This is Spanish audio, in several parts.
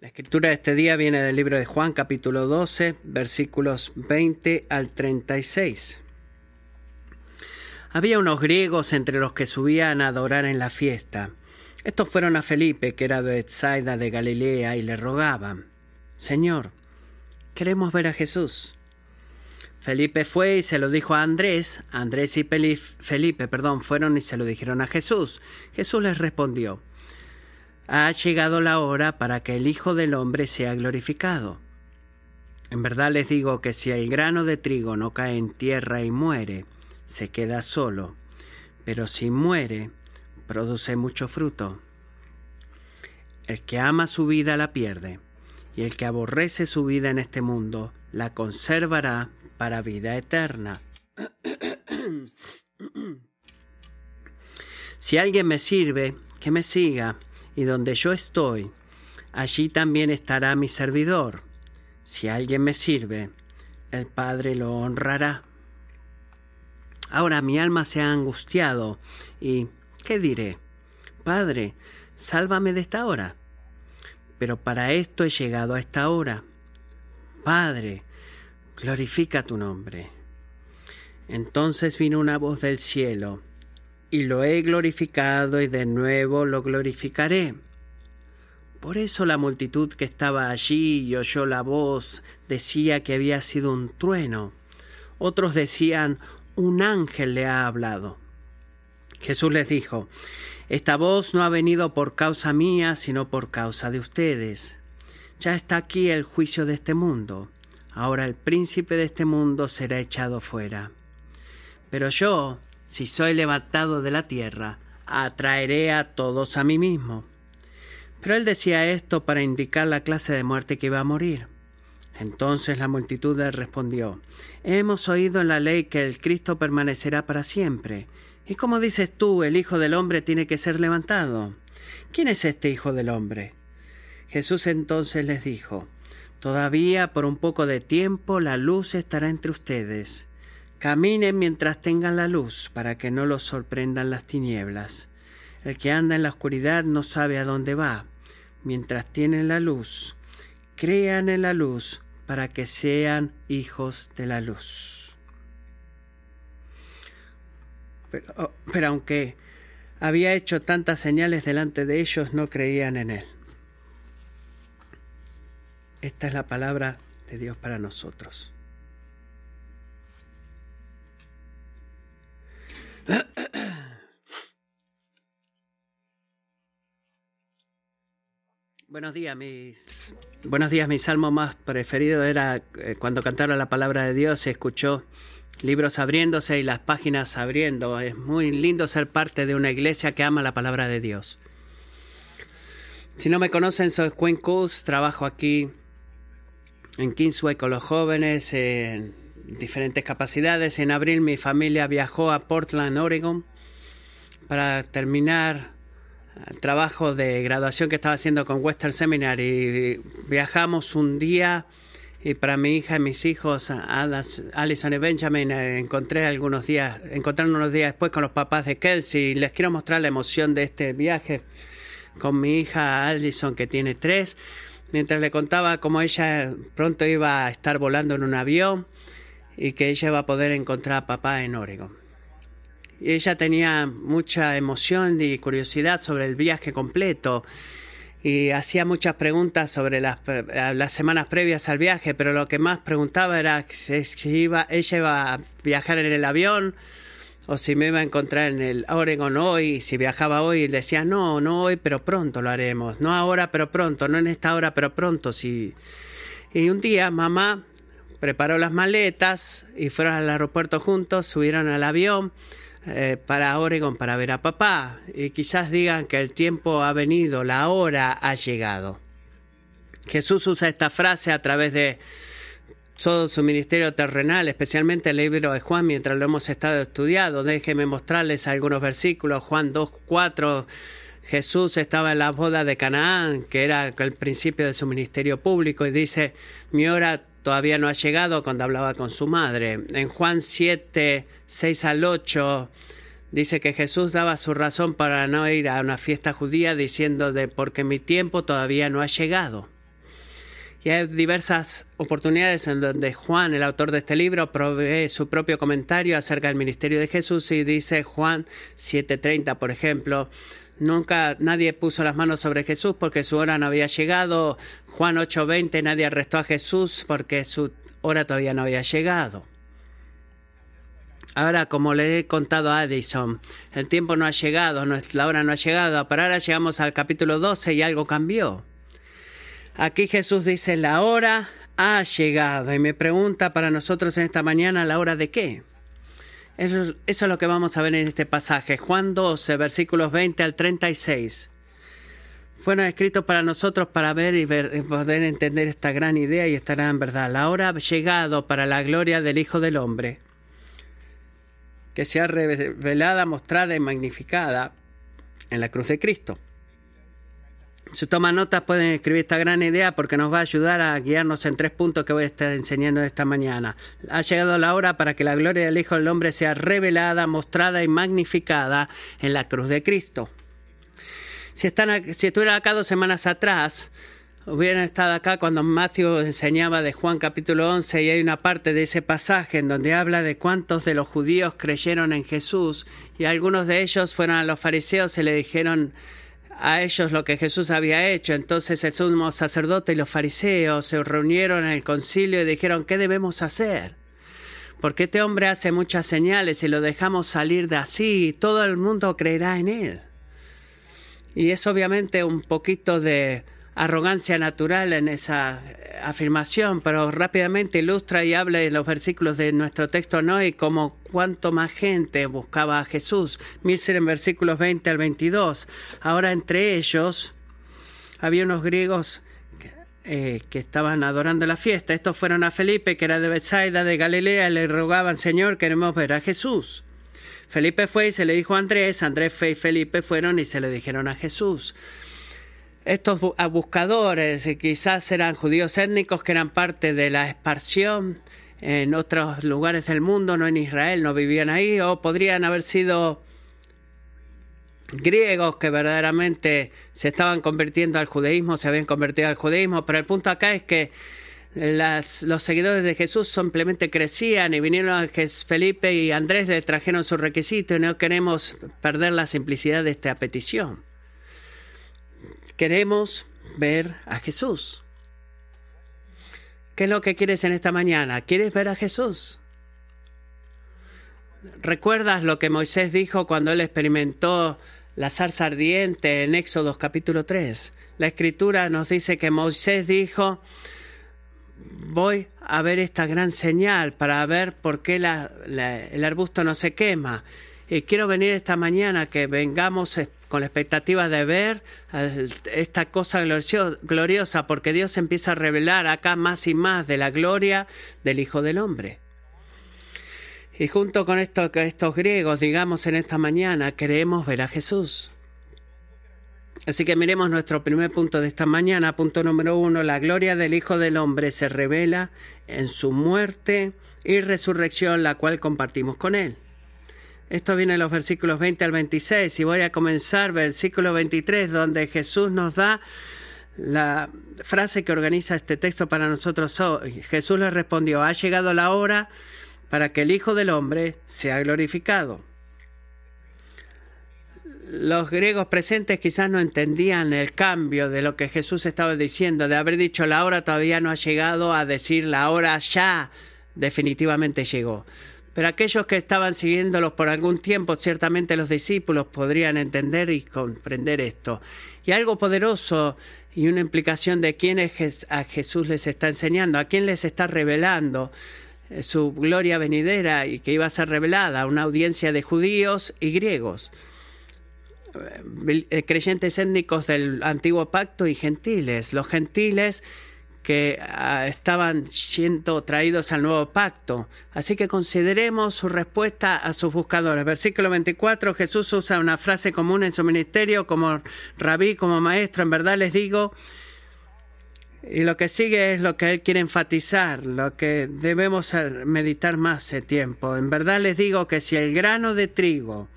La escritura de este día viene del libro de Juan capítulo 12 versículos 20 al 36. Había unos griegos entre los que subían a adorar en la fiesta. Estos fueron a Felipe, que era de Etsaida de Galilea, y le rogaban, Señor, queremos ver a Jesús. Felipe fue y se lo dijo a Andrés. Andrés y Felipe, perdón, fueron y se lo dijeron a Jesús. Jesús les respondió, ha llegado la hora para que el Hijo del Hombre sea glorificado. En verdad les digo que si el grano de trigo no cae en tierra y muere, se queda solo, pero si muere, produce mucho fruto. El que ama su vida la pierde, y el que aborrece su vida en este mundo la conservará para vida eterna. si alguien me sirve, que me siga y donde yo estoy, allí también estará mi servidor. Si alguien me sirve, el Padre lo honrará. Ahora mi alma se ha angustiado y ¿qué diré? Padre, sálvame de esta hora. Pero para esto he llegado a esta hora. Padre, glorifica tu nombre. Entonces vino una voz del cielo y lo he glorificado y de nuevo lo glorificaré. Por eso la multitud que estaba allí y oyó la voz decía que había sido un trueno. Otros decían, un ángel le ha hablado. Jesús les dijo, Esta voz no ha venido por causa mía, sino por causa de ustedes. Ya está aquí el juicio de este mundo. Ahora el príncipe de este mundo será echado fuera. Pero yo, si soy levantado de la tierra, atraeré a todos a mí mismo. Pero él decía esto para indicar la clase de muerte que iba a morir. Entonces la multitud le respondió, Hemos oído en la ley que el Cristo permanecerá para siempre. ¿Y cómo dices tú, el Hijo del Hombre tiene que ser levantado? ¿Quién es este Hijo del Hombre? Jesús entonces les dijo, Todavía por un poco de tiempo la luz estará entre ustedes. Caminen mientras tengan la luz, para que no los sorprendan las tinieblas. El que anda en la oscuridad no sabe a dónde va. Mientras tienen la luz, crean en la luz para que sean hijos de la luz. Pero, oh, pero, aunque había hecho tantas señales delante de ellos, no creían en él. Esta es la palabra de Dios para nosotros. Buenos días, mis buenos días. Mi salmo más preferido era eh, cuando cantaron la palabra de Dios, se escuchó libros abriéndose y las páginas abriendo. Es muy lindo ser parte de una iglesia que ama la palabra de Dios. Si no me conocen, soy Quinn trabajo aquí en Kingsway con los jóvenes en diferentes capacidades. En abril mi familia viajó a Portland, Oregon, para terminar el trabajo de graduación que estaba haciendo con Western Seminary. Viajamos un día y para mi hija y mis hijos, Alison y Benjamin, encontré algunos días, encontraron unos días después con los papás de Kelsey. Les quiero mostrar la emoción de este viaje con mi hija Alison, que tiene tres, mientras le contaba cómo ella pronto iba a estar volando en un avión y que ella va a poder encontrar a papá en Oregon. Y ella tenía mucha emoción y curiosidad sobre el viaje completo y hacía muchas preguntas sobre las, semanas previas al viaje, pero lo que más preguntaba era si iba, ella iba a viajar en el avión o si me iba a encontrar en el Oregon hoy, si viajaba hoy, y decía, no, no hoy, pero pronto lo haremos, no ahora, pero pronto, no en esta hora, pero pronto, sí. Y un día mamá preparó las maletas y fueron al aeropuerto juntos, subieron al avión eh, para Oregon para ver a papá y quizás digan que el tiempo ha venido, la hora ha llegado. Jesús usa esta frase a través de todo su ministerio terrenal, especialmente el libro de Juan, mientras lo hemos estado estudiando. Déjenme mostrarles algunos versículos. Juan 2.4 Jesús estaba en la boda de Canaán, que era el principio de su ministerio público, y dice, mi hora todavía no ha llegado cuando hablaba con su madre. En Juan 7, 6 al 8, dice que Jesús daba su razón para no ir a una fiesta judía diciendo de porque mi tiempo todavía no ha llegado. Y hay diversas oportunidades en donde Juan, el autor de este libro, provee su propio comentario acerca del ministerio de Jesús y dice Juan 7:30, por ejemplo, nunca nadie puso las manos sobre Jesús porque su hora no había llegado. Juan 8:20, nadie arrestó a Jesús porque su hora todavía no había llegado. Ahora, como le he contado a Addison, el tiempo no ha llegado, la hora no ha llegado, pero ahora llegamos al capítulo 12 y algo cambió. Aquí Jesús dice, la hora ha llegado. Y me pregunta para nosotros en esta mañana, ¿la hora de qué? Eso, es lo que vamos a ver en este pasaje. Juan 12, versículos 20 al 36. Fueron escritos para nosotros para ver y poder entender esta gran idea y estará en verdad. La hora ha llegado para la gloria del Hijo del Hombre, que sea revelada, mostrada y magnificada en la cruz de Cristo. Si toman notas pueden escribir esta gran idea porque nos va a ayudar a guiarnos en tres puntos que voy a estar enseñando esta mañana. Ha llegado la hora para que la gloria del Hijo del Hombre sea revelada, mostrada y magnificada en la cruz de Cristo. Si, están, si estuvieran acá dos semanas atrás, hubieran estado acá cuando Matthew enseñaba de Juan capítulo 11 y hay una parte de ese pasaje en donde habla de cuántos de los judíos creyeron en Jesús y algunos de ellos fueron a los fariseos y le dijeron a ellos lo que Jesús había hecho. Entonces el sumo sacerdote y los fariseos se reunieron en el concilio y dijeron, ¿qué debemos hacer? Porque este hombre hace muchas señales y lo dejamos salir de así, todo el mundo creerá en él. Y es obviamente un poquito de arrogancia natural en esa afirmación, pero rápidamente ilustra y habla en los versículos de nuestro texto no y como cuánto más gente buscaba a Jesús. Miren en versículos 20 al 22. Ahora entre ellos había unos griegos eh, que estaban adorando la fiesta. Estos fueron a Felipe, que era de Bethsaida, de Galilea, y le rogaban, Señor, queremos ver a Jesús. Felipe fue y se le dijo a Andrés, Andrés y Felipe fueron y se le dijeron a Jesús. Estos buscadores quizás eran judíos étnicos que eran parte de la expansión en otros lugares del mundo, no en Israel, no vivían ahí, o podrían haber sido griegos que verdaderamente se estaban convirtiendo al judaísmo, se habían convertido al judaísmo, pero el punto acá es que los seguidores de Jesús simplemente crecían y vinieron a Felipe y Andrés le trajeron su requisito y no queremos perder la simplicidad de esta petición. Queremos ver a Jesús. ¿Qué es lo que quieres en esta mañana? ¿Quieres ver a Jesús? ¿Recuerdas lo que Moisés dijo cuando él experimentó la zarza ardiente en Éxodo capítulo 3? La escritura nos dice que Moisés dijo, voy a ver esta gran señal para ver por qué el arbusto no se quema. Y quiero venir esta mañana que vengamos con la expectativa de ver eh, esta cosa gloriosa, porque Dios empieza a revelar acá más y más de la gloria del Hijo del Hombre. Y junto con esto, estos griegos, digamos en esta mañana, queremos ver a Jesús. Así que miremos nuestro primer punto de esta mañana, punto número uno, la gloria del Hijo del Hombre se revela en su muerte y resurrección, la cual compartimos con Él. Esto viene en los versículos 20 al 26 y voy a comenzar versículo 23 donde Jesús nos da la frase que organiza este texto para nosotros hoy. Jesús le respondió, ha llegado la hora para que el Hijo del Hombre sea glorificado. Los griegos presentes quizás no entendían el cambio de lo que Jesús estaba diciendo, de haber dicho la hora todavía no ha llegado a decir la hora ya definitivamente llegó. Pero aquellos que estaban siguiéndolos por algún tiempo, ciertamente los discípulos podrían entender y comprender esto. Y algo poderoso y una implicación de quién es a Jesús les está enseñando, a quién les está revelando eh, su gloria venidera y que iba a ser revelada a una audiencia de judíos y griegos, eh, eh, creyentes étnicos del antiguo pacto y gentiles. Los gentiles que ah, estaban siendo traídos al nuevo pacto. Así que consideremos su respuesta a sus buscadores. Versículo 24, Jesús usa una frase común en su ministerio como rabí, como maestro. En verdad les digo, y lo que sigue es lo que él quiere enfatizar, lo que debemos meditar más ese tiempo. En verdad les digo que si el grano de trigo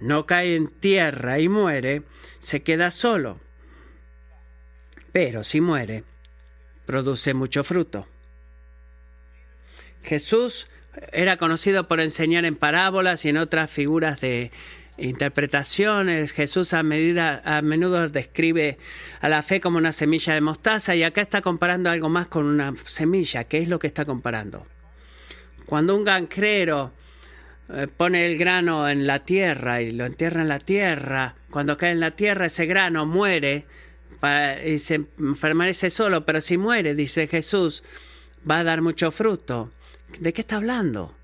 no cae en tierra y muere, se queda solo. Pero si muere, produce mucho fruto. Jesús era conocido por enseñar en parábolas y en otras figuras de interpretaciones. Jesús a, medida, a menudo describe a la fe como una semilla de mostaza y acá está comparando algo más con una semilla. ¿Qué es lo que está comparando? Cuando un gancrero eh, pone el grano en la tierra y lo entierra en la tierra, cuando cae en la tierra ese grano muere y se permanece solo, pero si muere, dice Jesús, va a dar mucho fruto. ¿De qué está hablando?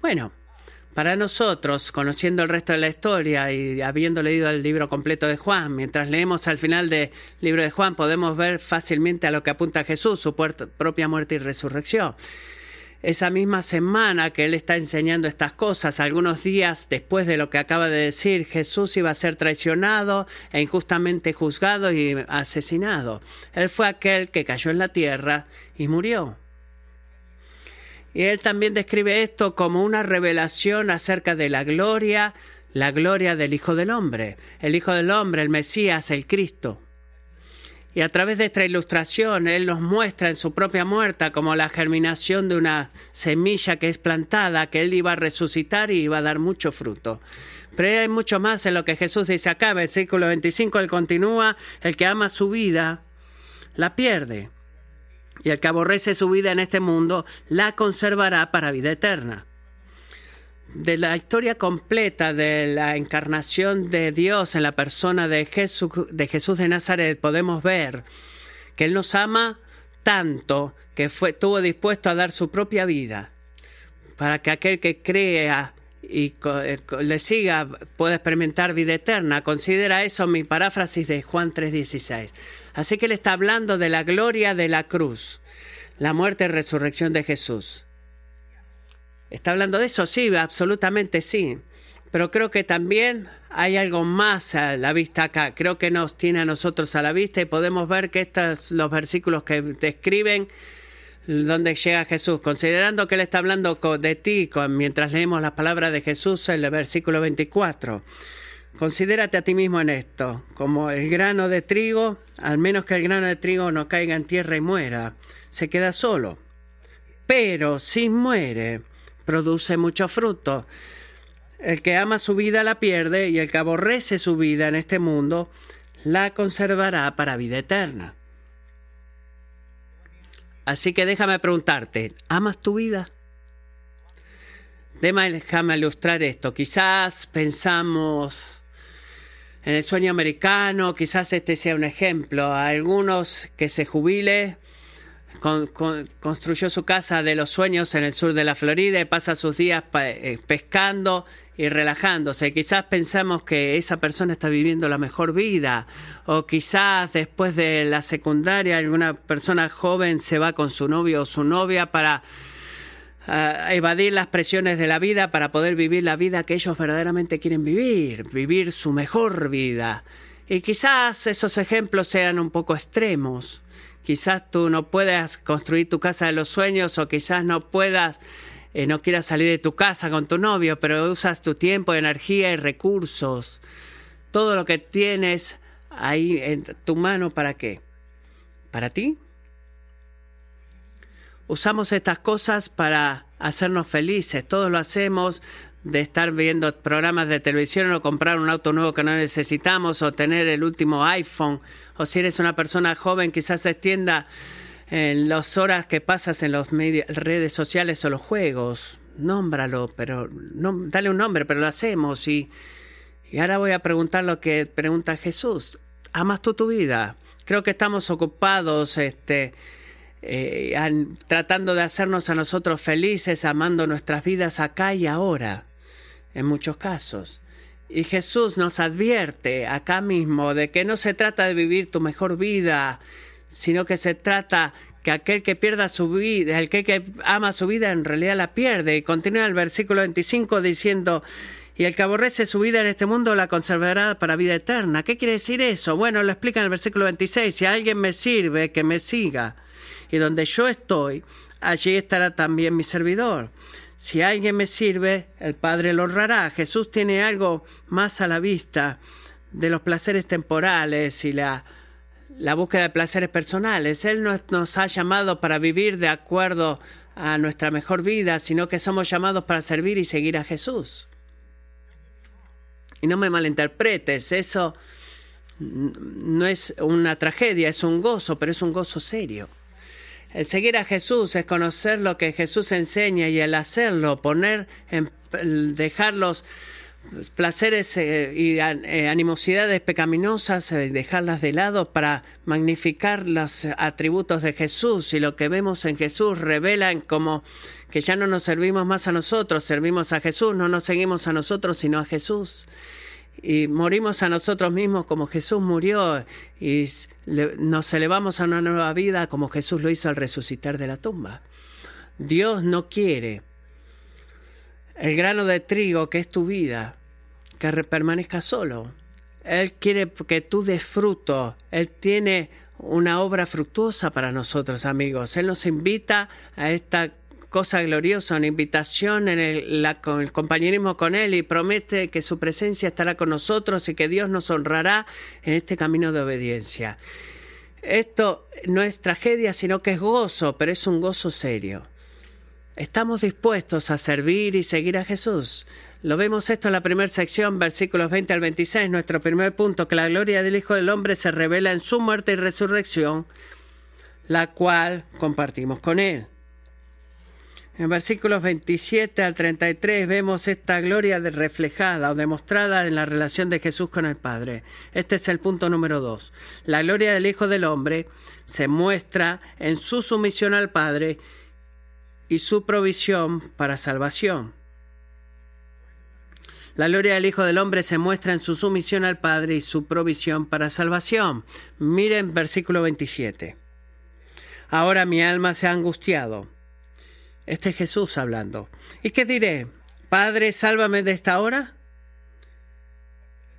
Bueno, para nosotros, conociendo el resto de la historia y habiendo leído el libro completo de Juan, mientras leemos al final del libro de Juan, podemos ver fácilmente a lo que apunta Jesús, su propia muerte y resurrección. Esa misma semana que él está enseñando estas cosas, algunos días después de lo que acaba de decir, Jesús iba a ser traicionado e injustamente juzgado y asesinado. Él fue aquel que cayó en la tierra y murió. Y él también describe esto como una revelación acerca de la gloria, la gloria del Hijo del Hombre, el Hijo del Hombre, el Mesías, el Cristo. Y a través de esta ilustración, Él nos muestra en su propia muerte como la germinación de una semilla que es plantada, que Él iba a resucitar y iba a dar mucho fruto. Pero hay mucho más en lo que Jesús dice acá. Versículo 25, Él continúa, el que ama su vida, la pierde y el que aborrece su vida en este mundo la conservará para vida eterna. De la historia completa de la encarnación de Dios en la persona de Jesús de, Jesús de Nazaret podemos ver que Él nos ama tanto que fue, estuvo dispuesto a dar su propia vida para que aquel que crea y eh, le siga pueda experimentar vida eterna. Considera eso mi paráfrasis de Juan 3:16. Así que él está hablando de la gloria de la cruz, la muerte y resurrección de Jesús. ¿Está hablando de eso? Sí, absolutamente sí. Pero creo que también hay algo más a la vista acá. Creo que nos tiene a nosotros a la vista y podemos ver que estos los versículos que describen donde llega Jesús, considerando que él está hablando de ti mientras leemos las palabras de Jesús en el versículo 24. Considérate a ti mismo en esto, como el grano de trigo, al menos que el grano de trigo no caiga en tierra y muera, se queda solo. Pero si muere, produce mucho fruto. El que ama su vida la pierde y el que aborrece su vida en este mundo la conservará para vida eterna. Así que déjame preguntarte, ¿amas tu vida? Déjame ilustrar esto. Quizás pensamos en el sueño americano, quizás este sea un ejemplo. algunos que se jubile, construyó su casa de los sueños en el sur de la Florida y pasa sus días eh, pescando y relajándose. Quizás pensamos que esa persona está viviendo la mejor vida o quizás después de la secundaria alguna persona joven se va con su novio o su novia para evadir las presiones de la vida para poder vivir la vida que ellos verdaderamente quieren vivir, vivir su mejor vida. Y quizás esos ejemplos sean un poco extremos. Quizás tú no puedas construir tu casa de los sueños o quizás no puedas, eh, no quieras salir de tu casa con tu novio, pero usas tu tiempo, energía y recursos. Todo lo que tienes ahí en tu mano para qué? ¿Para ti? usamos estas cosas para hacernos felices. Todos lo hacemos de estar viendo programas de televisión o comprar un auto nuevo que no necesitamos o tener el último iPhone. O si eres una persona joven, quizás se extienda en las horas que pasas en las redes sociales o los juegos. Nómbralo, pero no, dale un nombre, pero lo hacemos. Y, y ahora voy a preguntar lo que pregunta Jesús. ¿Amas tú tu vida? Creo que estamos ocupados, este, eh, tratando de hacernos a nosotros felices, amando nuestras vidas acá y ahora, en muchos casos. Y Jesús nos advierte acá mismo de que no se trata de vivir tu mejor vida, sino que se trata que aquel que pierda su vida, el que, que ama su vida en realidad la pierde. Y continúa el versículo 25 diciendo, y el que aborrece su vida en este mundo la conservará para vida eterna. ¿Qué quiere decir eso? Bueno, lo explica en el versículo 26, si alguien me sirve, que me siga y donde yo estoy, allí estará también mi servidor. Si alguien me sirve, el Padre lo honrará. Jesús tiene algo más a la vista de los placeres temporales y la, la búsqueda de placeres personales. Él no nos ha llamado para vivir de acuerdo a nuestra mejor vida, sino que somos llamados para servir y seguir a Jesús. Y no me malinterpretes, eso no es una tragedia, es un gozo, pero es un gozo serio. El seguir a Jesús es conocer lo que Jesús enseña y el hacerlo, poner en, dejar los placeres eh, y eh, animosidades pecaminosas, eh, dejarlas de lado para magnificar los atributos de Jesús. Y lo que vemos en Jesús revela como que ya no nos servimos más a nosotros, servimos a Jesús, no nos seguimos a nosotros sino a Jesús y morimos a nosotros mismos como Jesús murió y nos elevamos a una nueva vida como Jesús lo hizo al resucitar de la tumba. Dios no quiere el grano de trigo que es tu vida que permanezca solo. Él quiere que tú des fruto. Él tiene una obra fructuosa para nosotros, amigos. Él nos invita a esta cosa gloriosa, una invitación en el, el compañerismo con Él y promete que su presencia estará con nosotros y que Dios nos honrará en este camino de obediencia. Esto no es tragedia, sino que es gozo, pero es un gozo serio. Estamos dispuestos a servir y seguir a Jesús. Lo vemos esto en la primera sección, versículos 20 al 26, nuestro primer punto, que la gloria del Hijo del Hombre se revela en su muerte y resurrección, la cual compartimos con Él. En versículos 27 al 33 vemos esta gloria reflejada o demostrada en la relación de Jesús con el Padre. Este es el punto número 2. La gloria del Hijo del Hombre se muestra en su sumisión al Padre y su provisión para salvación. La gloria del Hijo del Hombre se muestra en su sumisión al Padre y su provisión para salvación. Miren versículo 27. Ahora mi alma se ha angustiado este es Jesús hablando. ¿Y qué diré? Padre, sálvame de esta hora.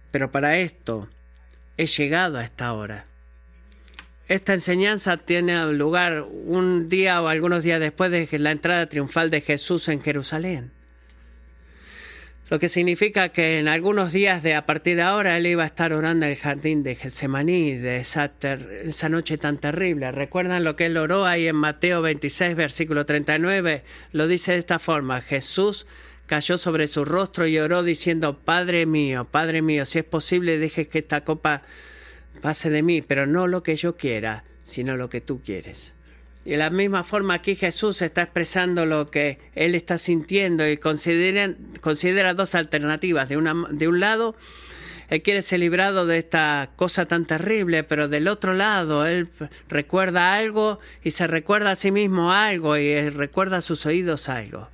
Pero para esto he llegado a esta hora. Esta enseñanza tiene lugar un día o algunos días después de la entrada triunfal de Jesús en Jerusalén lo que significa que en algunos días de a partir de ahora él iba a estar orando en el jardín de Getsemaní, de esa, esa noche tan terrible. ¿Recuerdan lo que él oró ahí en Mateo 26, versículo 39? Lo dice de esta forma, Jesús cayó sobre su rostro y oró diciendo, Padre mío, Padre mío, si es posible, deje que esta copa pase de mí, pero no lo que yo quiera, sino lo que tú quieres. De la misma forma aquí Jesús está expresando lo que él está sintiendo y considera, considera dos alternativas. De, una, de un lado, él quiere ser librado de esta cosa tan terrible, pero del otro lado, él recuerda algo y se recuerda a sí mismo algo y recuerda a sus oídos algo.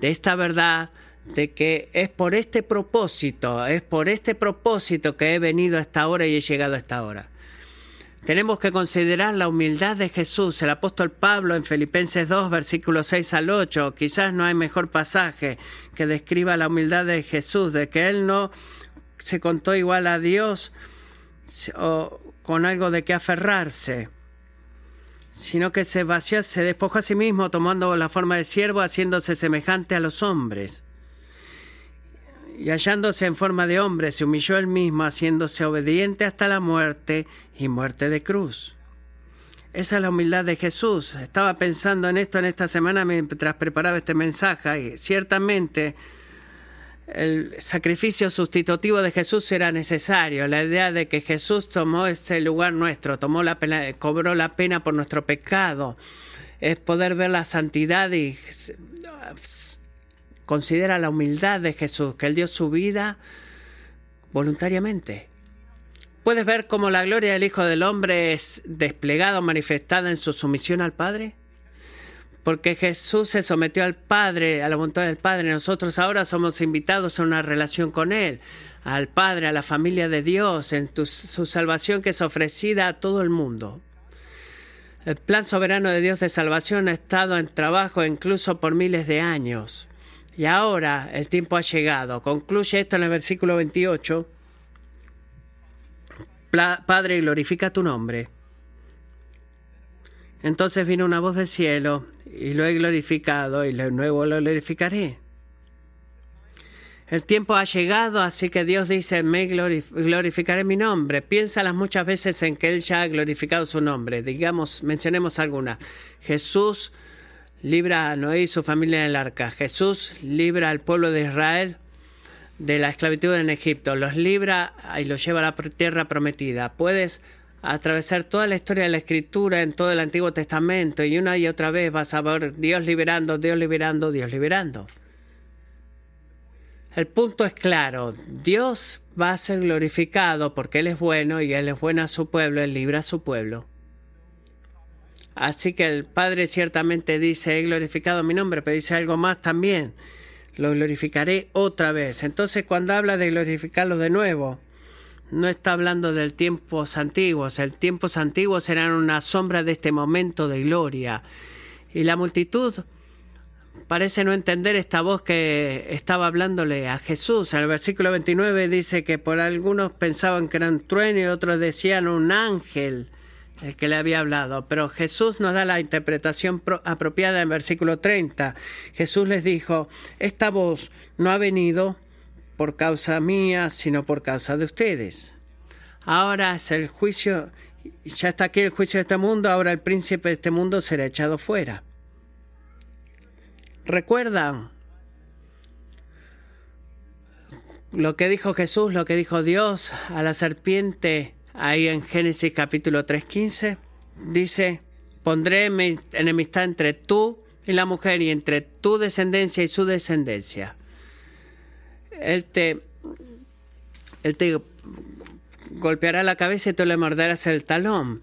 De esta verdad de que es por este propósito, es por este propósito que he venido a esta hora y he llegado a esta hora. Tenemos que considerar la humildad de Jesús. El apóstol Pablo en Filipenses 2, versículos 6 al 8, quizás no hay mejor pasaje que describa la humildad de Jesús, de que Él no se contó igual a Dios o con algo de que aferrarse, sino que se vació, se despojó a sí mismo tomando la forma de siervo, haciéndose semejante a los hombres y hallándose en forma de hombre, se humilló él mismo, haciéndose obediente hasta la muerte y muerte de cruz. Esa es la humildad de Jesús. Estaba pensando en esto en esta semana mientras preparaba este mensaje y ciertamente el sacrificio sustitutivo de Jesús era necesario. La idea de que Jesús tomó este lugar nuestro, tomó la pena, cobró la pena por nuestro pecado, es poder ver la santidad y Considera la humildad de Jesús, que Él dio su vida voluntariamente. ¿Puedes ver cómo la gloria del Hijo del Hombre es desplegada o manifestada en su sumisión al Padre? Porque Jesús se sometió al Padre, a la voluntad del Padre. Nosotros ahora somos invitados a una relación con Él, al Padre, a la familia de Dios, en su salvación que es ofrecida a todo el mundo. El plan soberano de Dios de salvación ha estado en trabajo incluso por miles de años. Y ahora el tiempo ha llegado. Concluye esto en el versículo 28. Padre, glorifica tu nombre. Entonces vino una voz del cielo, y lo he glorificado, y de nuevo lo glorificaré. El tiempo ha llegado, así que Dios dice, me glorificaré mi nombre. Piénsalas muchas veces en que Él ya ha glorificado su nombre. Digamos, mencionemos algunas. Jesús libra a Noé y su familia en el arca. Jesús libra al pueblo de Israel de la esclavitud en Egipto. Los libra y los lleva a la tierra prometida. Puedes atravesar toda la historia de la escritura en todo el Antiguo Testamento y una y otra vez vas a ver Dios liberando, Dios liberando, Dios liberando. El punto es claro, Dios va a ser glorificado porque Él es bueno y Él es bueno a su pueblo, Él libra a su pueblo. Así que el Padre ciertamente dice, he glorificado mi nombre, pero dice algo más también, lo glorificaré otra vez. Entonces cuando habla de glorificarlo de nuevo, no está hablando del tiempos antiguos, el tiempos antiguos eran una sombra de este momento de gloria. Y la multitud parece no entender esta voz que estaba hablándole a Jesús. En el versículo 29 dice que por algunos pensaban que era un trueno y otros decían un ángel el que le había hablado. Pero Jesús nos da la interpretación apropiada en versículo 30. Jesús les dijo, esta voz no ha venido por causa mía, sino por causa de ustedes. Ahora es el juicio, ya está aquí el juicio de este mundo, ahora el príncipe de este mundo será echado fuera. ¿Recuerdan lo que dijo Jesús, lo que dijo Dios a la serpiente ahí en Génesis capítulo 3.15? Dice, pondré enemistad entre tú y la mujer y entre tu descendencia y su descendencia. Él te, él te golpeará la cabeza y tú le morderás el talón.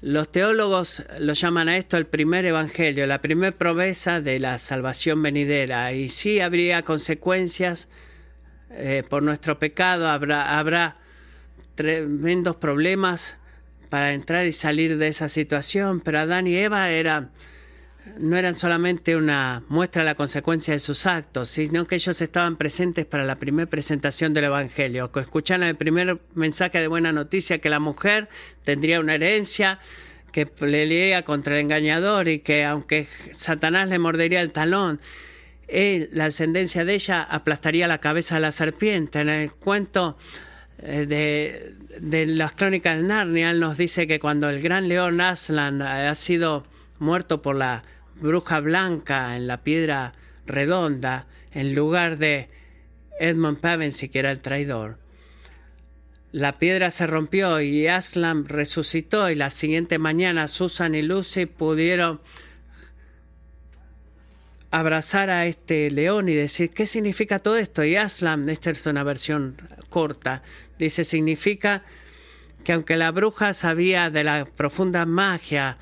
Los teólogos lo llaman a esto el primer evangelio, la primera promesa de la salvación venidera. Y sí habría consecuencias eh, por nuestro pecado, habrá, habrá tremendos problemas para entrar y salir de esa situación, pero Adán y Eva no eran solamente una muestra de la consecuencia de sus actos, sino que ellos estaban presentes para la primera presentación del Evangelio, escucharon el primer mensaje de buena noticia que la mujer tendría una herencia, que le leía contra el engañador y que aunque Satanás le mordería el talón, la ascendencia de ella aplastaría la cabeza de la serpiente. En el cuento de, de las crónicas de Narnia nos dice que cuando el gran león Aslan ha sido muerto por la bruja blanca en la piedra redonda en lugar de Edmund Pevensey, que era el traidor. La piedra se rompió y Aslan resucitó y la siguiente mañana Susan y Lucy pudieron abrazar a este león y decir, ¿qué significa todo esto? Y Aslan, esta es una versión corta, dice, significa que aunque la bruja sabía de la profunda magia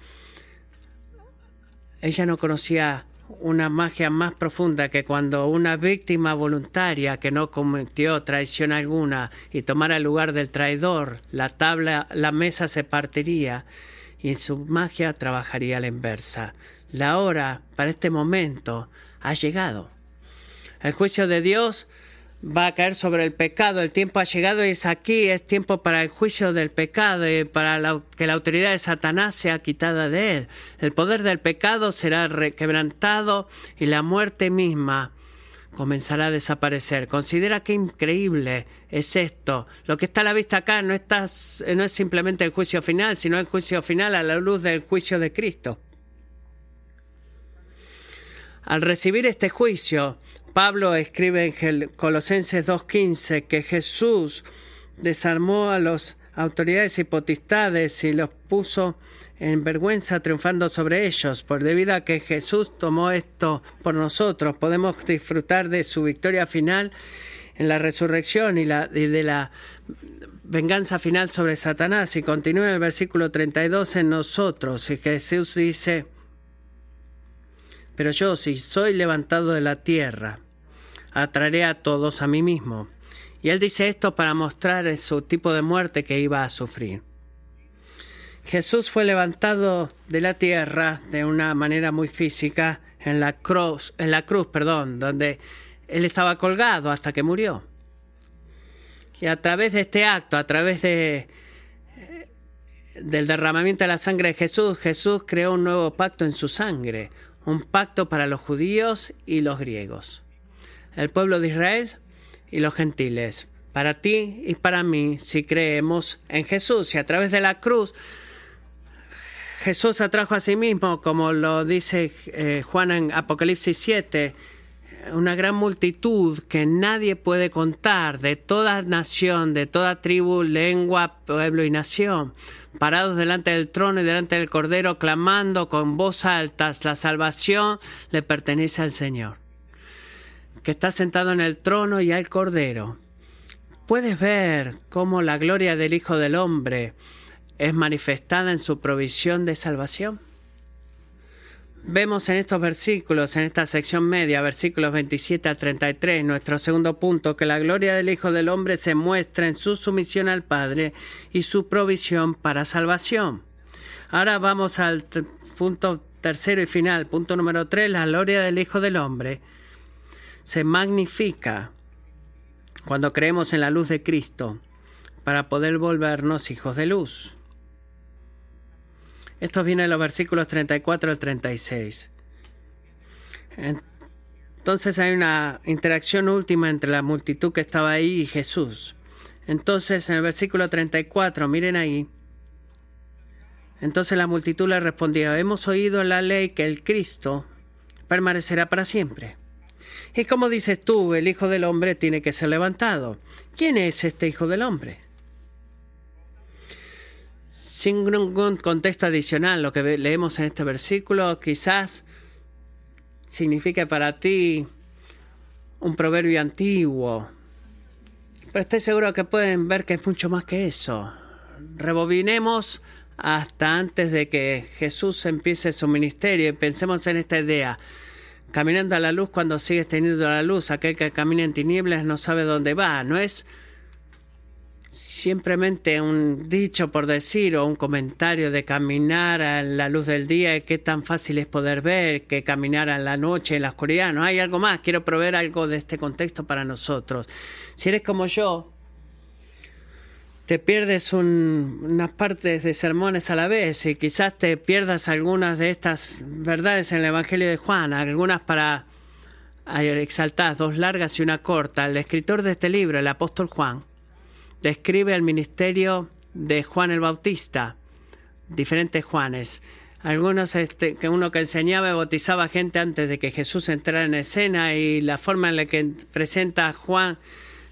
ella no conocía una magia más profunda que cuando una víctima voluntaria que no cometió traición alguna y tomara el lugar del traidor, la tabla, la mesa se partiría y su magia trabajaría a la inversa. La hora para este momento ha llegado. El juicio de Dios va a caer sobre el pecado. El tiempo ha llegado y es aquí, es tiempo para el juicio del pecado y para que la autoridad de Satanás sea quitada de él. El poder del pecado será quebrantado y la muerte misma comenzará a desaparecer. Considera qué increíble es esto. Lo que está a la vista acá no, está, no es simplemente el juicio final, sino el juicio final a la luz del juicio de Cristo. Al recibir este juicio, Pablo escribe en Colosenses 2.15 que Jesús desarmó a las autoridades y potestades y los puso en vergüenza triunfando sobre ellos. Por debido a que Jesús tomó esto por nosotros, podemos disfrutar de su victoria final en la resurrección y, la, y de la venganza final sobre Satanás. Y continúa el versículo 32 en nosotros. Y Jesús dice, pero yo si soy levantado de la tierra, atraeré a todos a mí mismo. Y él dice esto para mostrar su tipo de muerte que iba a sufrir. Jesús fue levantado de la tierra de una manera muy física en la cruz, en la cruz, perdón, donde él estaba colgado hasta que murió. Y a través de este acto, a través de del derramamiento de la sangre de Jesús, Jesús creó un nuevo pacto en su sangre, un pacto para los judíos y los griegos. El pueblo de Israel y los gentiles. Para ti y para mí, si creemos en Jesús y a través de la cruz, Jesús atrajo a sí mismo, como lo dice eh, Juan en Apocalipsis 7, una gran multitud que nadie puede contar, de toda nación, de toda tribu, lengua, pueblo y nación, parados delante del trono y delante del Cordero, clamando con voz alta, la salvación le pertenece al Señor, que está sentado en el trono y al Cordero. Puedes ver cómo la gloria del Hijo del Hombre es manifestada en su provisión de salvación. Vemos en estos versículos, en esta sección media, versículos 27 al 33, nuestro segundo punto, que la gloria del Hijo del Hombre se muestra en su sumisión al Padre y su provisión para salvación. Ahora vamos al punto tercero y final, punto número 3, la gloria del Hijo del Hombre se magnifica cuando creemos en la luz de Cristo para poder volvernos hijos de luz. Esto viene en los versículos 34 al 36. Entonces hay una interacción última entre la multitud que estaba ahí y Jesús. Entonces en el versículo 34, miren ahí. Entonces la multitud le respondió, hemos oído en la ley que el Cristo permanecerá para siempre. Y como dices tú, el Hijo del Hombre tiene que ser levantado. ¿Quién es este Hijo del Hombre? Sin ningún contexto adicional, lo que leemos en este versículo quizás signifique para ti un proverbio antiguo, pero estoy seguro que pueden ver que es mucho más que eso. Rebobinemos hasta antes de que Jesús empiece su ministerio y pensemos en esta idea. Caminando a la luz cuando sigues teniendo la luz, aquel que camina en tinieblas no sabe dónde va, no es simplemente un dicho por decir o un comentario de caminar a la luz del día y qué tan fácil es poder ver que caminar a la noche en la oscuridad. No hay algo más. Quiero proveer algo de este contexto para nosotros. Si eres como yo, te pierdes unas partes de sermones a la vez y quizás te pierdas algunas de estas verdades en el Evangelio de Juan, algunas para exaltar, dos largas y una corta. El escritor de este libro, el apóstol Juan, describe el ministerio de Juan el Bautista, diferentes Juanes. Algunos, este, que uno que enseñaba y bautizaba gente antes de que Jesús entrara en escena y la forma en la que presenta Juan,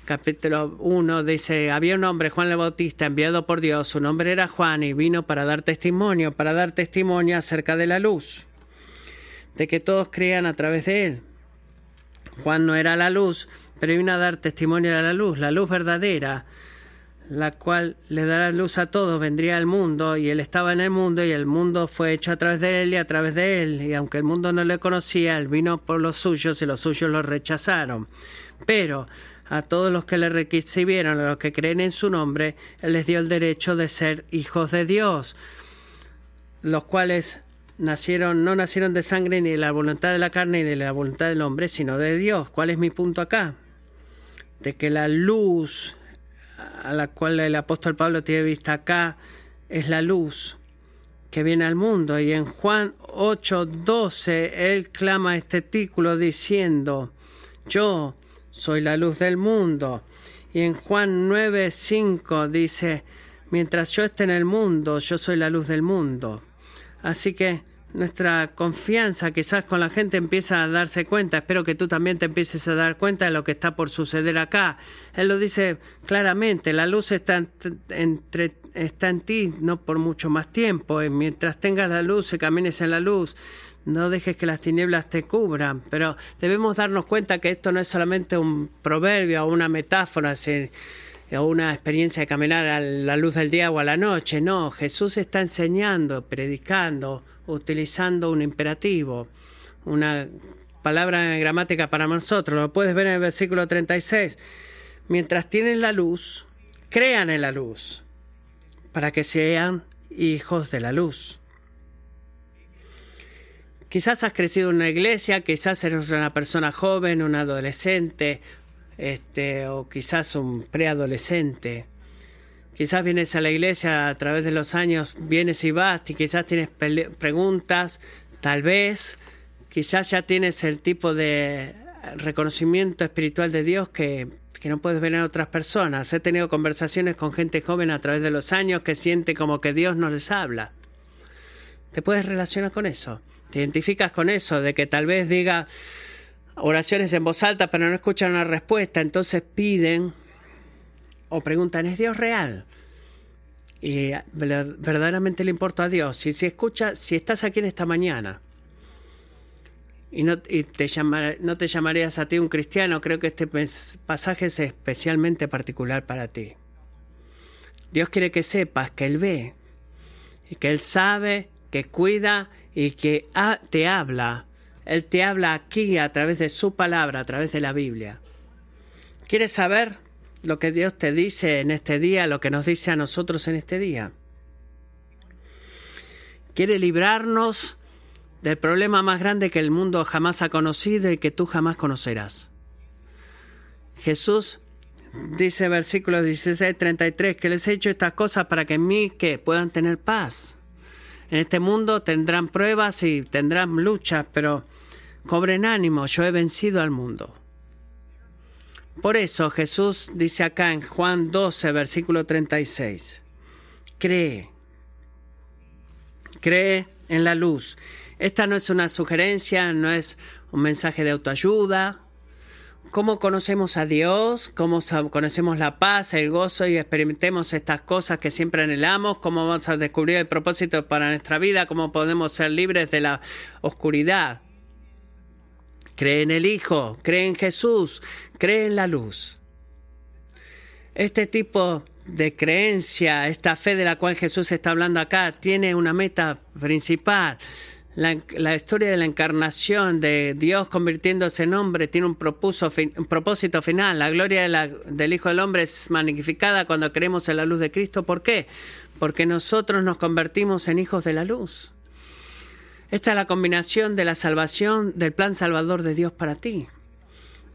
capítulo 1, dice, había un hombre, Juan el Bautista, enviado por Dios, su nombre era Juan y vino para dar testimonio, para dar testimonio acerca de la luz, de que todos crean a través de él. Juan no era la luz, pero vino a dar testimonio de la luz, la luz verdadera, la cual le dará luz a todos, vendría al mundo, y él estaba en el mundo, y el mundo fue hecho a través de él y a través de él, y aunque el mundo no le conocía, él vino por los suyos y los suyos lo rechazaron. Pero a todos los que le recibieron, a los que creen en su nombre, él les dio el derecho de ser hijos de Dios, los cuales nacieron, no nacieron de sangre ni de la voluntad de la carne ni de la voluntad del hombre, sino de Dios. ¿Cuál es mi punto acá? De que la luz a la cual el apóstol Pablo tiene vista acá es la luz que viene al mundo. Y en Juan 8:12 él clama este título diciendo, yo soy la luz del mundo. Y en Juan 9:5 dice, mientras yo esté en el mundo, yo soy la luz del mundo. Así que nuestra confianza quizás con la gente empieza a darse cuenta. Espero que tú también te empieces a dar cuenta de lo que está por suceder acá. Él lo dice claramente, la luz está, entre, está en ti no por mucho más tiempo. Y mientras tengas la luz y camines en la luz, no dejes que las tinieblas te cubran. Pero debemos darnos cuenta que esto no es solamente un proverbio o una metáfora una experiencia de caminar a la luz del día o a la noche. No, Jesús está enseñando, predicando, utilizando un imperativo, una palabra gramática para nosotros. Lo puedes ver en el versículo 36. Mientras tienen la luz, crean en la luz, para que sean hijos de la luz. Quizás has crecido en una iglesia, quizás eres una persona joven, un adolescente, este, o quizás un preadolescente. Quizás vienes a la iglesia a través de los años, vienes y vas, y quizás tienes preguntas, tal vez, quizás ya tienes el tipo de reconocimiento espiritual de Dios que, que no puedes ver en otras personas. He tenido conversaciones con gente joven a través de los años que siente como que Dios no les habla. Te puedes relacionar con eso. Te identificas con eso, de que tal vez diga oraciones en voz alta pero no escuchan una respuesta, entonces piden o preguntan, ¿es Dios real? Y verdaderamente le importa a Dios. Si, escucha, si estás aquí en esta mañana y no, te no te llamarías a ti un cristiano, creo que este pasaje es especialmente particular para ti. Dios quiere que sepas que Él ve, y que Él sabe, que cuida y que te habla. Él te habla aquí a través de su palabra, a través de la Biblia. ¿Quieres saber lo que Dios te dice en este día, lo que nos dice a nosotros en este día? Quiere librarnos del problema más grande que el mundo jamás ha conocido y que tú jamás conocerás. Jesús dice versículo 16, 33, que les he hecho estas cosas para que en mí que puedan tener paz. En este mundo tendrán pruebas y tendrán luchas, pero cobren ánimo, yo he vencido al mundo. Por eso Jesús dice acá en Juan 12, versículo 36, cree, cree en la luz esta no es una sugerencia, no es un mensaje de autoayuda. ¿Cómo conocemos a Dios? ¿Cómo conocemos la paz, el gozo y experimentemos estas cosas que siempre anhelamos? ¿Cómo vamos a descubrir el propósito para nuestra vida? ¿Cómo podemos ser libres de la oscuridad? Cree en el Hijo, cree en Jesús, cree en la luz. Este tipo de creencia, esta fe de la cual Jesús está hablando acá, tiene una meta principal, la, historia de la encarnación de Dios convirtiéndose en hombre tiene un, un propósito final. La gloria del Hijo del Hombre es magnificada cuando creemos en la luz de Cristo. ¿Por qué? Porque nosotros nos convertimos en hijos de la luz. Esta es la combinación de la salvación del plan salvador de Dios para ti.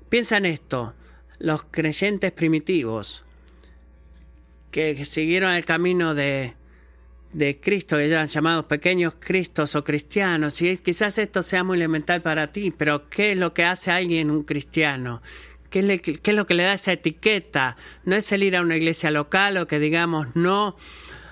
Piensa en esto. Los creyentes primitivos que siguieron el camino de, de Cristo, que eran llamados pequeños Cristos o cristianos, y quizás esto sea muy elemental para ti, pero ¿qué es lo que hace a alguien un cristiano? ¿Qué es, ¿Qué es lo que le da esa etiqueta? No es el ir a una iglesia local o que digamos no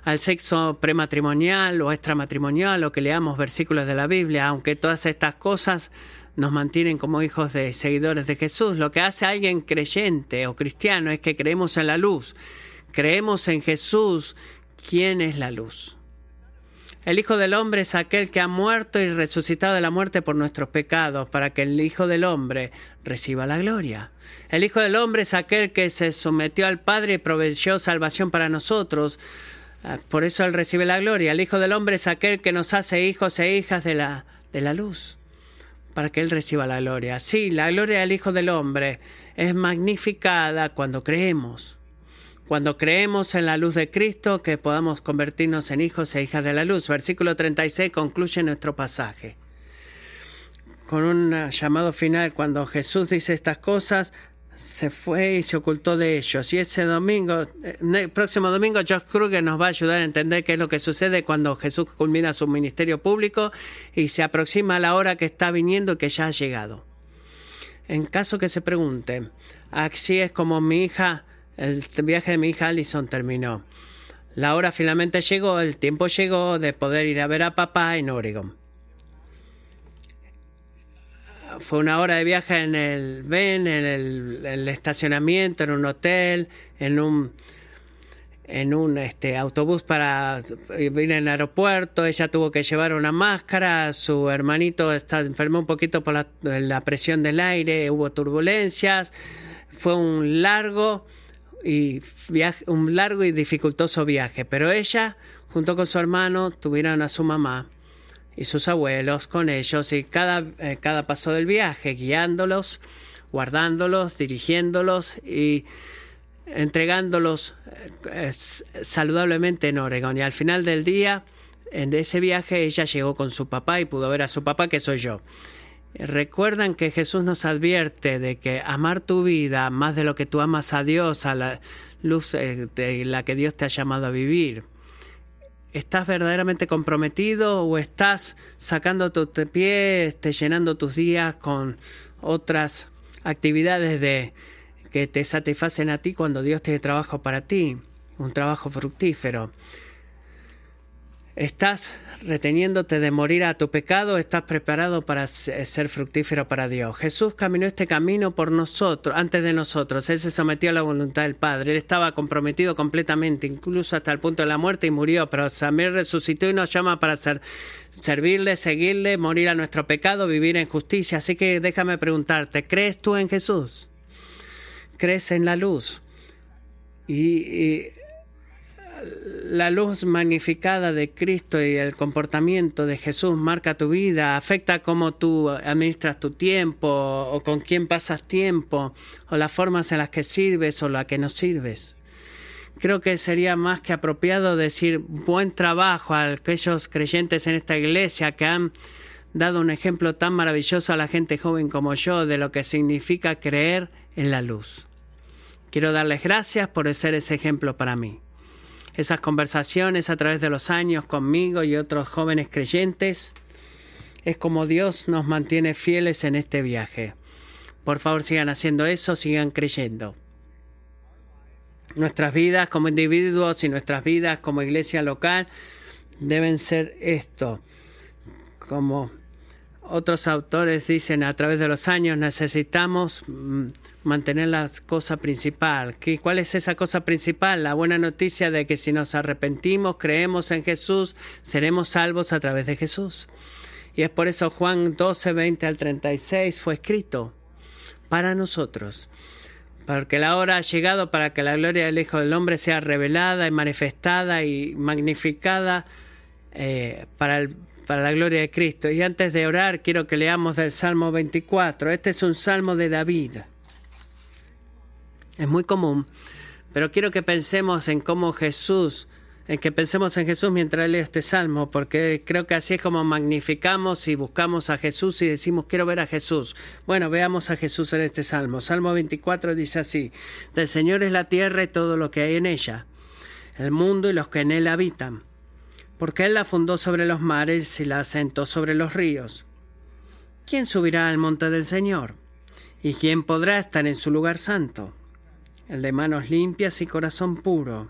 al sexo prematrimonial o extramatrimonial o que leamos versículos de la Biblia, aunque todas estas cosas nos mantienen como hijos de seguidores de Jesús. Lo que hace a alguien creyente o cristiano es que creemos en la luz, creemos en Jesús ¿Quién es la luz? El Hijo del Hombre es aquel que ha muerto y resucitado de la muerte por nuestros pecados, para que el Hijo del Hombre reciba la gloria. El Hijo del Hombre es aquel que se sometió al Padre y proveyó salvación para nosotros. Ah, por eso Él recibe la gloria. El Hijo del Hombre es aquel que nos hace hijos e hijas de la, de la luz, para que Él reciba la gloria. Sí, la gloria del Hijo del Hombre es magnificada cuando creemos cuando creemos en la luz de Cristo, que podamos convertirnos en hijos e hijas de la luz. Versículo 36 concluye nuestro pasaje. Con un llamado final, cuando Jesús dice estas cosas, se fue y se ocultó de ellos. Y ese domingo, eh, el próximo domingo, Josh Kruger nos va a ayudar a entender qué es lo que sucede cuando Jesús culmina su ministerio público y se aproxima a la hora que está viniendo y que ya ha llegado. En caso que se pregunte, así es como mi hija el viaje de mi hija Allison terminó. La hora finalmente llegó, el tiempo llegó de poder ir a ver a papá en Oregon. Fue una hora de viaje en el ven, en el, estacionamiento, en un hotel, en un en un este, autobús para ir el aeropuerto. Ella tuvo que llevar una máscara. Su hermanito está enfermó un poquito por la, la presión del aire. Hubo turbulencias. Fue un largo y un largo y dificultoso viaje, pero ella, junto con su hermano, tuvieron a su mamá y sus abuelos con ellos y cada, eh, cada paso del viaje, guiándolos, guardándolos, dirigiéndolos y entregándolos eh, saludablemente en Oregon. Y al final del día, en ese viaje, ella llegó con su papá y pudo ver a su papá, que soy yo. Recuerdan que Jesús nos advierte de que amar tu vida más de lo que tú amas a Dios, a la luz eh, de la que Dios te ha llamado a vivir. ¿Estás verdaderamente comprometido o estás sacando tu pie, este, llenando tus días con otras actividades de que te satisfacen a ti cuando Dios tiene trabajo para ti, un trabajo fructífero. ¿Estás reteniéndote de morir a tu pecado? ¿Estás preparado para ser fructífero para Dios? Jesús caminó este camino por nosotros, antes de nosotros. Él se sometió a la voluntad del Padre. Él estaba comprometido completamente, incluso hasta el punto de la muerte y murió, pero también resucitó y nos llama para servirle, seguirle, morir a nuestro pecado, vivir en justicia. Así que déjame preguntarte, ¿crees tú en Jesús? ¿Crees en la luz? y la luz magnificada de Cristo y el comportamiento de Jesús marca tu vida, afecta cómo tú administras tu tiempo o con quién pasas tiempo o las formas en las que sirves o las que no sirves. Creo que sería más que apropiado decir buen trabajo a aquellos creyentes en esta iglesia que han dado un ejemplo tan maravilloso a la gente joven como yo de lo que significa creer en la luz. Quiero darles gracias por ser ese ejemplo para mí esas conversaciones a través de los años conmigo y otros jóvenes creyentes. Es como Dios nos mantiene fieles en este viaje. Por favor, sigan haciendo eso, sigan creyendo. Nuestras vidas como individuos y nuestras vidas como iglesia local deben ser esto. Como otros autores dicen, a través de los años necesitamos mm, mantener la cosa principal. ¿Cuál es esa cosa principal? La buena noticia de que si nos arrepentimos, creemos en Jesús, seremos salvos a través de Jesús. Y es por eso Juan 12, 20 al 36 fue escrito para nosotros. Porque la hora ha llegado para que la gloria del Hijo del Hombre sea revelada y manifestada y magnificada eh, para el para la gloria de Cristo. Y antes de orar, quiero que leamos del Salmo 24. Este es un salmo de David. Es muy común, pero quiero que pensemos en cómo Jesús, en que pensemos en Jesús mientras lee este salmo, porque creo que así es como magnificamos y buscamos a Jesús y decimos quiero ver a Jesús. Bueno, veamos a Jesús en este salmo. Salmo 24 dice así, del Señor es la tierra y todo lo que hay en ella, el mundo y los que en él habitan porque Él la fundó sobre los mares y la asentó sobre los ríos. ¿Quién subirá al monte del Señor? ¿Y quién podrá estar en su lugar santo? El de manos limpias y corazón puro.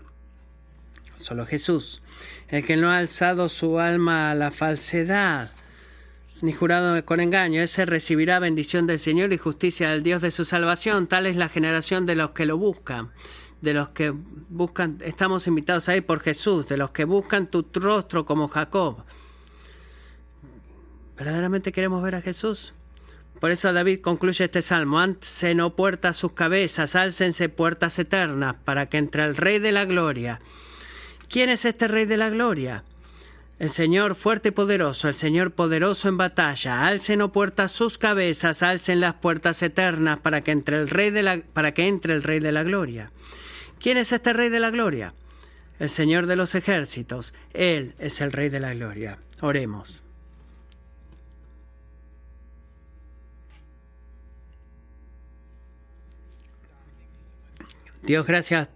Solo Jesús, el que no ha alzado su alma a la falsedad, ni jurado con engaño, ese recibirá bendición del Señor y justicia del Dios de su salvación. Tal es la generación de los que lo buscan de los que buscan, estamos invitados ahí por Jesús, de los que buscan tu rostro como Jacob. ¿Verdaderamente queremos ver a Jesús? Por eso David concluye este salmo, Anse no puertas sus cabezas, álcense puertas eternas, para que entre el Rey de la Gloria. ¿Quién es este Rey de la Gloria? El Señor fuerte y poderoso, el Señor poderoso en batalla. Alcen o puertas sus cabezas, alcen las puertas eternas para que entre el Rey de la, para que entre el Rey de la Gloria. ¿Quién es este Rey de la Gloria? El Señor de los ejércitos. Él es el Rey de la Gloria. Oremos. Dios, gracias,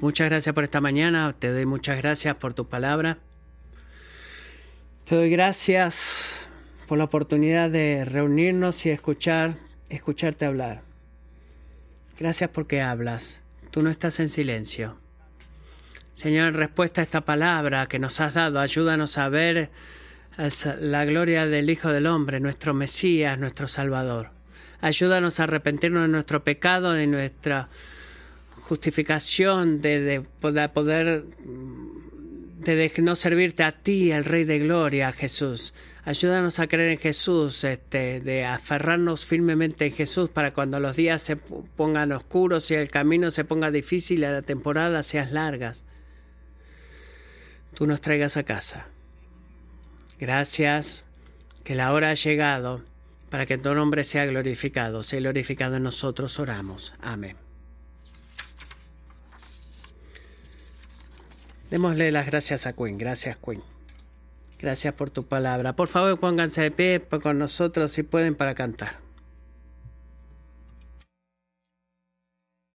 muchas gracias por esta mañana, te doy muchas gracias por tu palabra. Te doy gracias por la oportunidad de reunirnos y escuchar, escucharte hablar. Gracias porque hablas tú no estás en silencio. Señor, en respuesta a esta palabra que nos has dado, ayúdanos a ver la gloria del Hijo del Hombre, nuestro Mesías, nuestro Salvador. Ayúdanos a arrepentirnos de nuestro pecado, de nuestra justificación, de, poder de no servirte a ti, el Rey de Gloria, Jesús. Ayúdanos a creer en Jesús, este, de aferrarnos firmemente en Jesús para cuando los días se pongan oscuros y el camino se ponga difícil y la temporada seas largas, tú nos traigas a casa. Gracias, que la hora ha llegado para que tu nombre sea glorificado, sea glorificado en nosotros, oramos. Amén. Démosle las gracias a Quinn. Gracias, Quinn. Gracias por tu palabra. Por favor, pónganse de pie con nosotros si pueden para cantar.